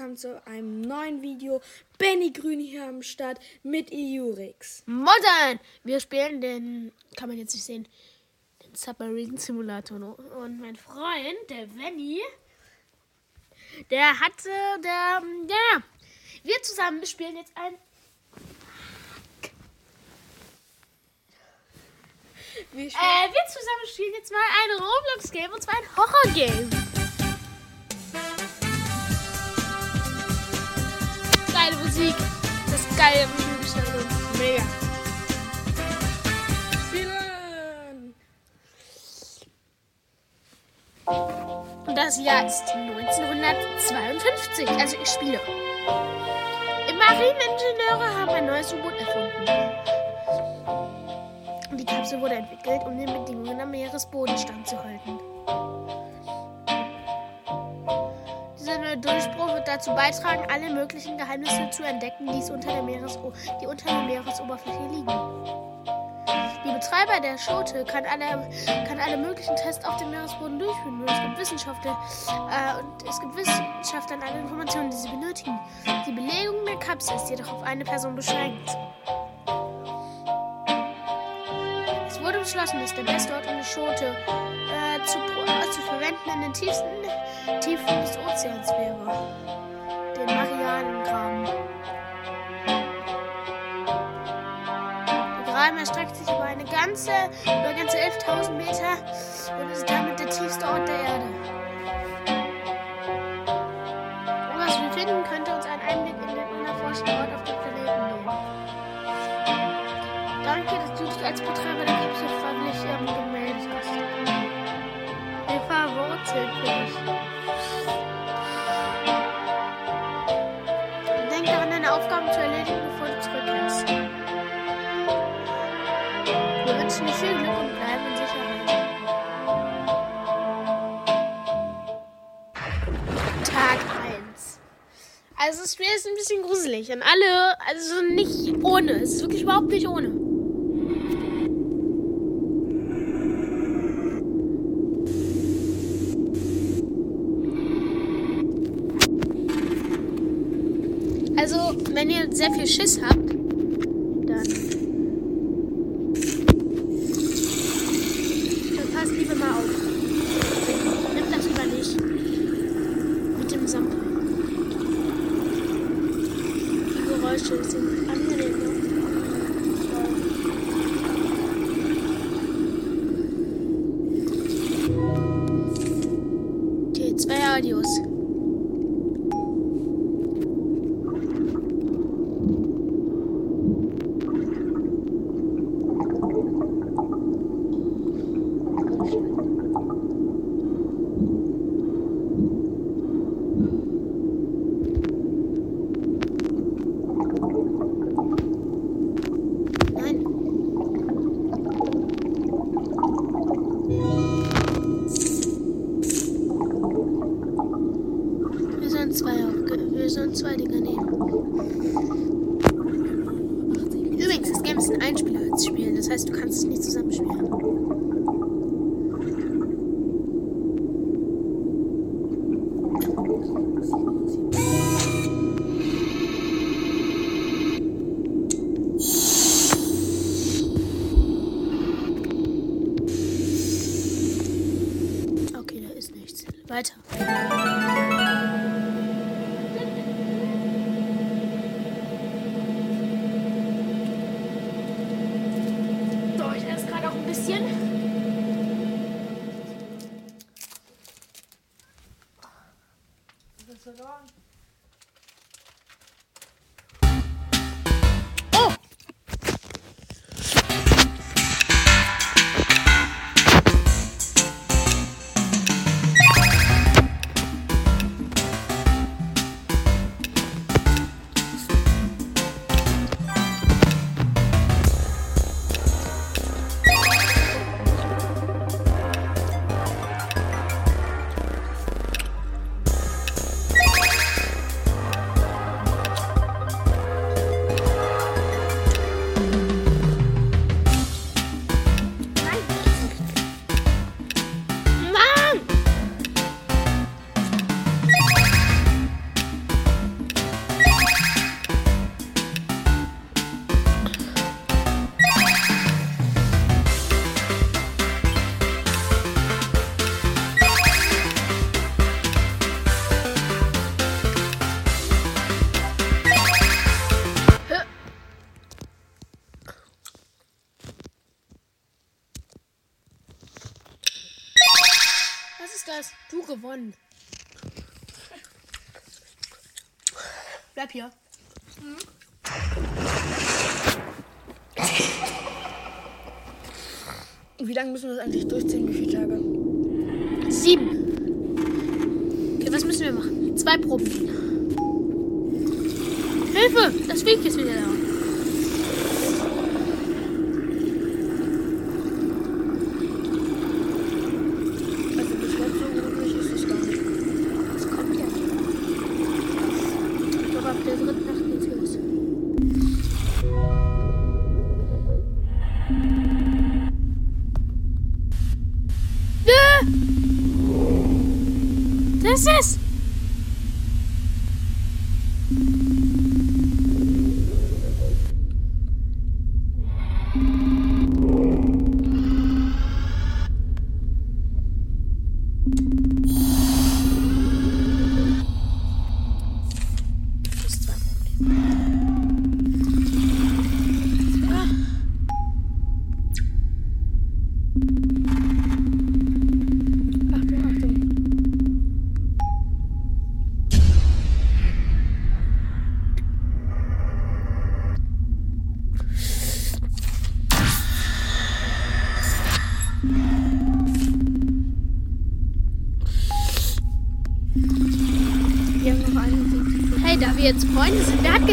willkommen zu einem neuen Video. Benny Grün hier am Start mit Iurix. Modern! Wir spielen den, kann man jetzt nicht sehen, den Submarine Simulator. Und mein Freund, der Benny, der hatte, der, ja, wir zusammen spielen jetzt ein. Wir, äh, wir zusammen spielen jetzt mal ein Roblox-Game und zwar ein Horror-Game. Musik. Das ist geile Musikgestaltung. Mega. spielen. Und das Jahr ist 1952. Also ich spiele. Marieningenieure haben ein neues U-Boot erfunden. Die Kapsel wurde entwickelt, um den Bedingungen am Meeresboden standzuhalten. Neue Durchbruch wird dazu beitragen, alle möglichen Geheimnisse zu entdecken, die, unter der, Meereso die unter der Meeresoberfläche liegen. Die Betreiber der Schote kann alle, kann alle möglichen Tests auf dem Meeresboden durchführen. Und es gibt Wissenschaftler äh, und es gibt Wissenschaftler alle Informationen, die sie benötigen. Die Belegung der Kapsel ist jedoch auf eine Person beschränkt. Beschlossen, dass der beste Ort, um die Schote äh, zu, äh, zu verwenden, in den tiefsten Tiefen des Ozeans wäre. Den Marianengraben. Der Graben erstreckt sich über eine ganze, über ganze 11.000 Meter und ist damit der tiefste Ort der Erde. Was wir finden, könnte uns einen Einblick in den unerforschten Ort auf dem Planeten geben. Danke, dass du dich als Betreiber verwurzelt für dich. Denk daran, deine Aufgaben zu erledigen, bevor du zurückkehrst. Wir wünschen dir viel Glück und bleiben in Sicherheit. Tag 1. Also das Spiel ist ein bisschen gruselig. An alle, also nicht ohne. Es ist wirklich überhaupt nicht ohne. Also, wenn ihr sehr viel Schiss habt, Übrigens, das Game ist ein Einspielerspiel, das heißt, du kannst es nicht zusammenspielen. Bleib hier. Mhm. Wie lange müssen wir das eigentlich durchziehen? Wie viele Tage? Sieben. Okay, was müssen wir machen? Zwei Proben. Hilfe! Das Weg ist wieder da.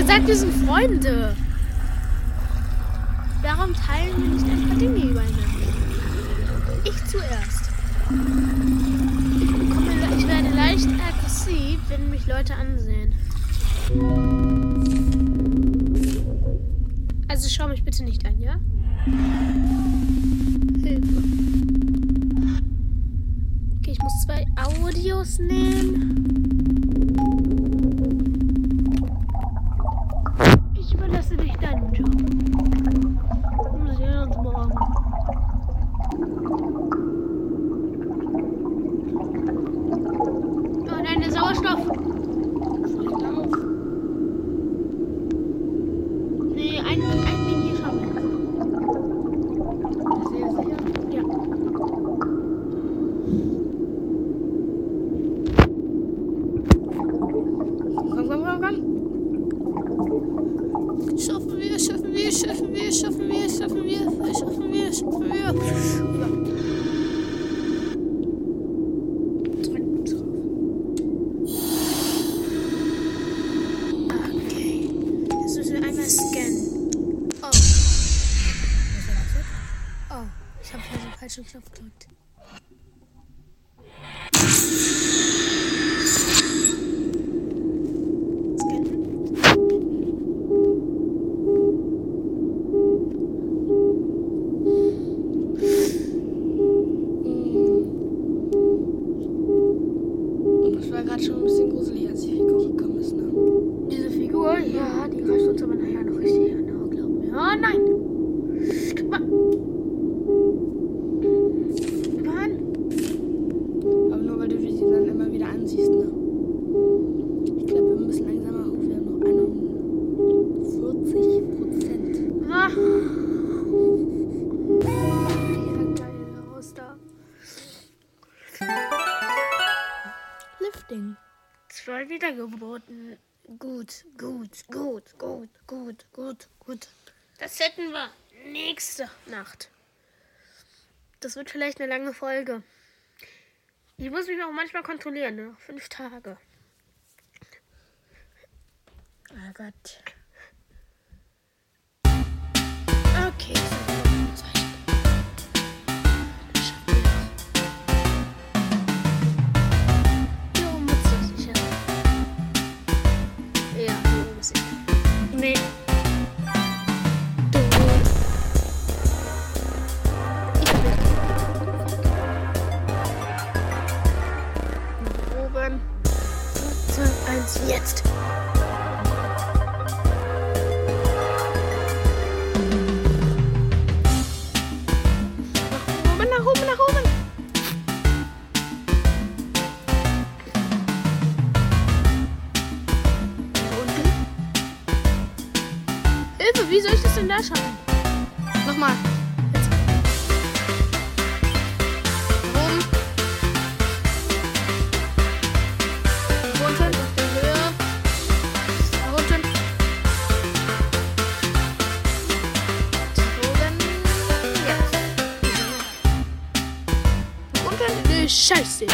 gesagt, wir sind Freunde. Warum teilen wir nicht ein paar Dinge übereinander? Ich zuerst. Ich, bekomme, ich werde leicht aggressiv, wenn mich Leute ansehen. Also schau mich bitte nicht an, ja? Hilfe. Okay, ich muss zwei Audios nehmen. Chover, chover, chover. Nacht. Das wird vielleicht eine lange Folge. Ich muss mich auch manchmal kontrollieren, ne? Fünf Tage. Oh Gott. Okay. Hilfe, wie soll ich das denn da schaffen? Nochmal. Jetzt. Oben. Unten auf der Höhe. Da unten. Drogen. Ja. Unten. Scheiße.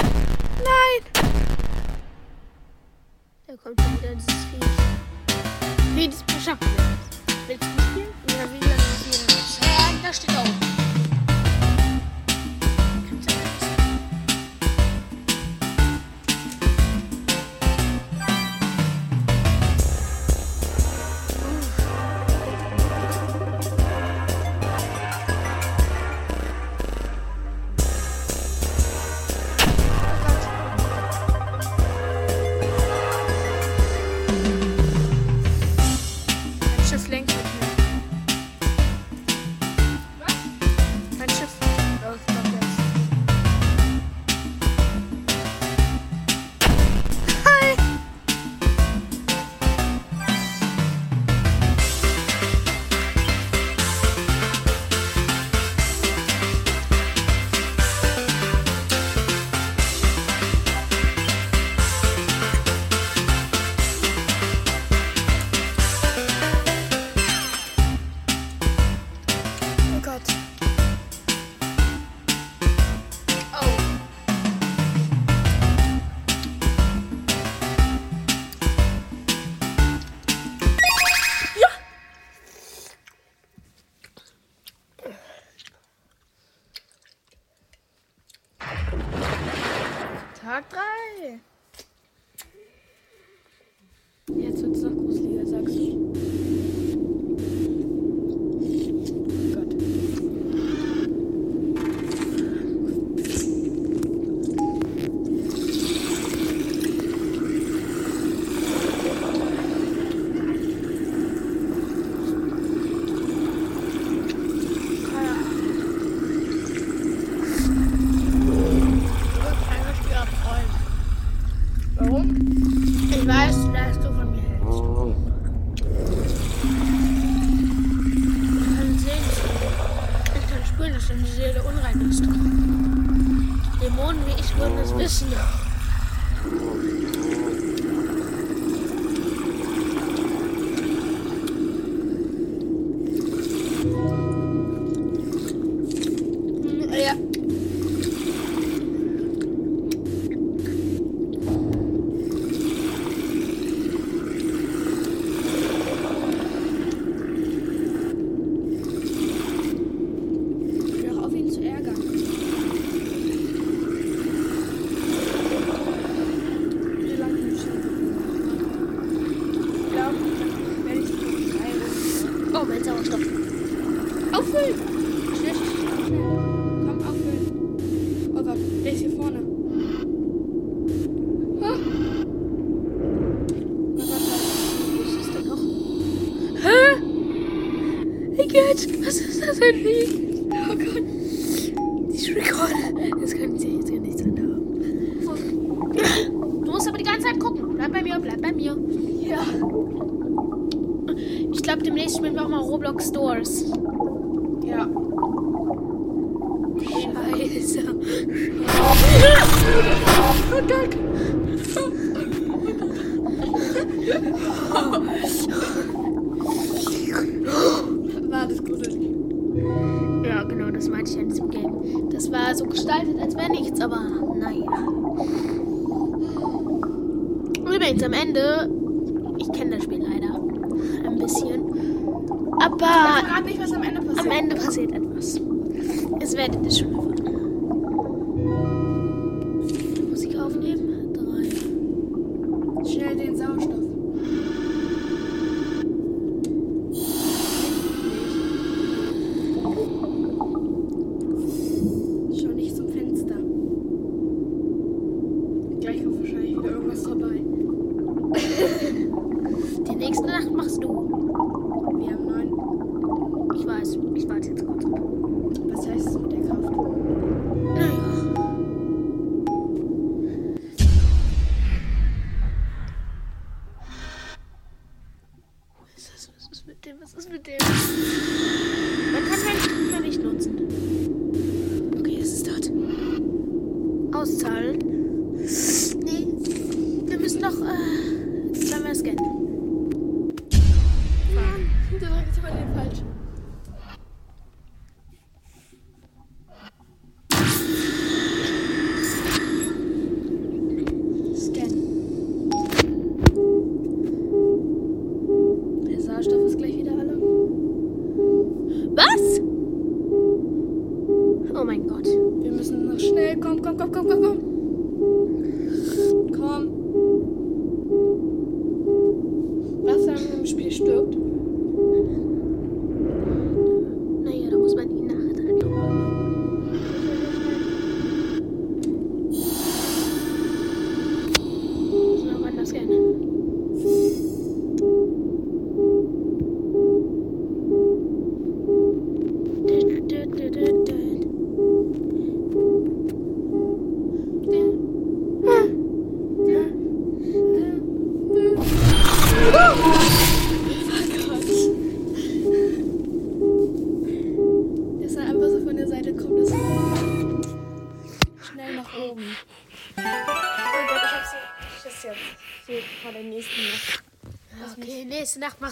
glaube, demnächst spielen wir auch mal Roblox Stores. Ja. Scheiße. Oh, Gott. War das gruselig? Ja, genau, das meinte ich an diesem Game. Das war so gestaltet, als wäre nichts, aber naja. Übrigens, am Ende Aber. Ich verrate nicht, was am Ende passiert. Am Ende passiert etwas. Es werdet ihr schon skin.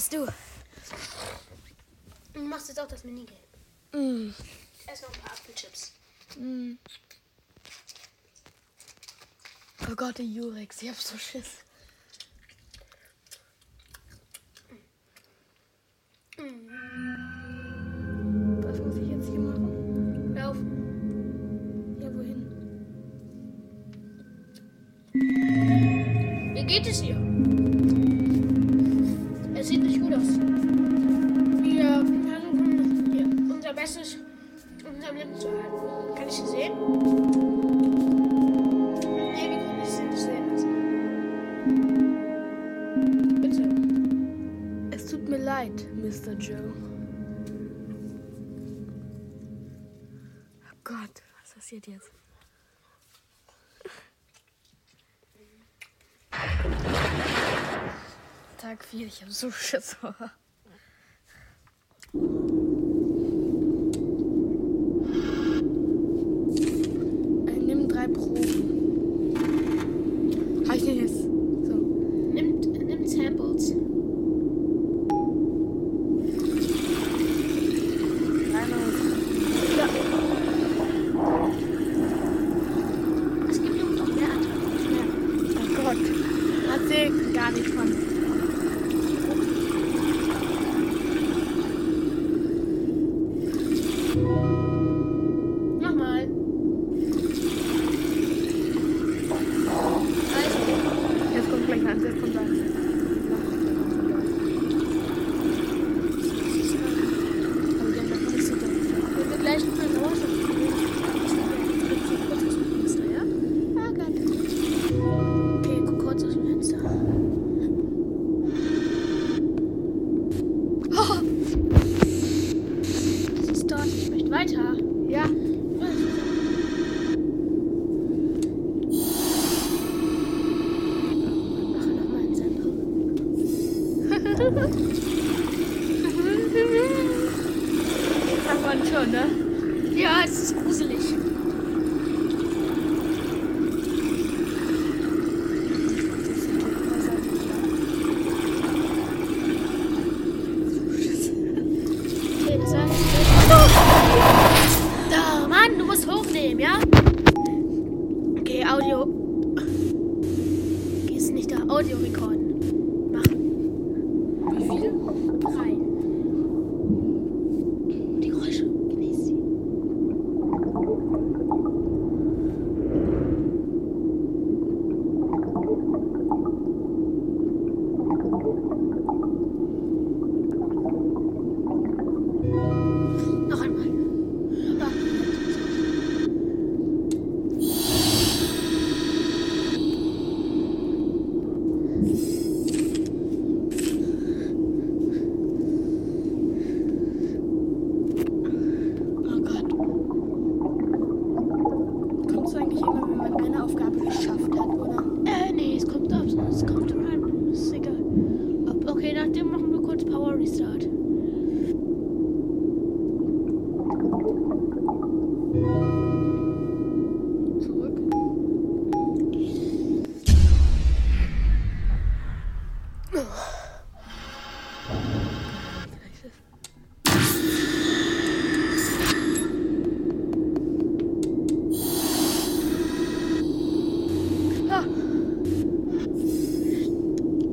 machst du? Du machst jetzt auch das Minigame. Mm. Erst noch ein paar Apfelchips. Mm. Oh Gott, der Jurex, ich hab so Schiss. Mm. Was muss ich jetzt hier machen? Lauf. Ja, wohin? Wie geht es hier? Tag 4. Ich habe so Schiss. рекомендації.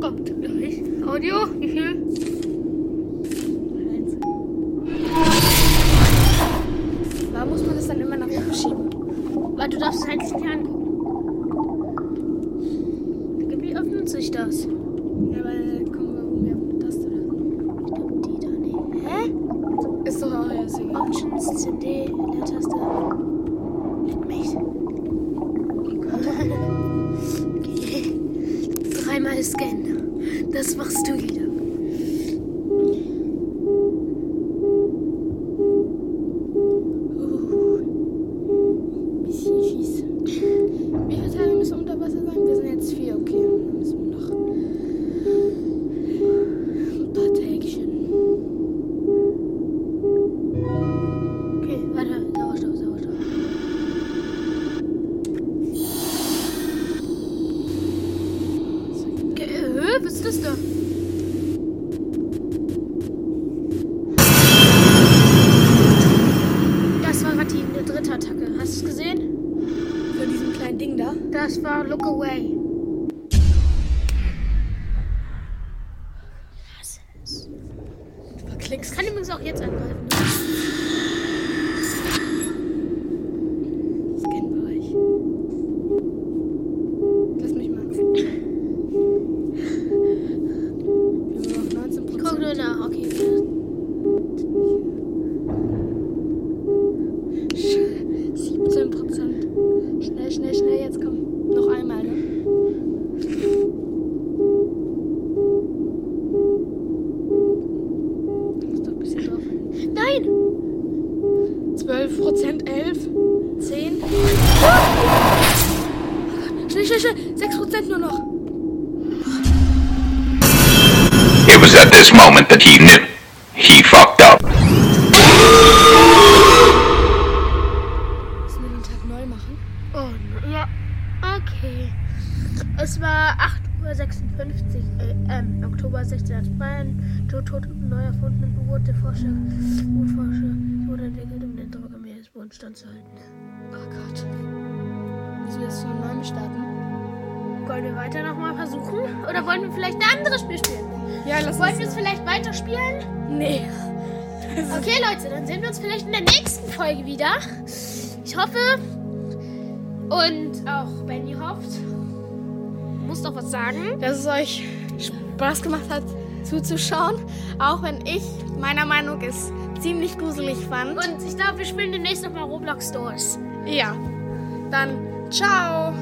kommt gleich. Audio, wie viel? Warum muss man das dann immer nach oben schieben? Weil du darfst es halt nicht angucken. Es war 8.56 Uhr, äh, ähm, Oktober 1602. Joe tot und neu erfundenen U-Boot der Forscher, U-Forscher wurde entwickelt, um den Druck am Meeresboden standzuhalten. Oh Gott. Müssen wir jetzt von neuem starten? Wollen wir weiter nochmal versuchen? Oder wollen wir vielleicht ein anderes Spiel spielen? Ja, lass Wollen wir es vielleicht weiterspielen? Nee. Okay, Leute, dann sehen wir uns vielleicht in der nächsten Folge wieder. Ich hoffe. Und auch Benny hofft. Muss doch was sagen. Dass es euch Spaß gemacht hat zuzuschauen. Auch wenn ich meiner Meinung ist ziemlich gruselig fand. Und ich glaube, wir spielen demnächst nochmal Roblox Stores. ja. Dann ciao.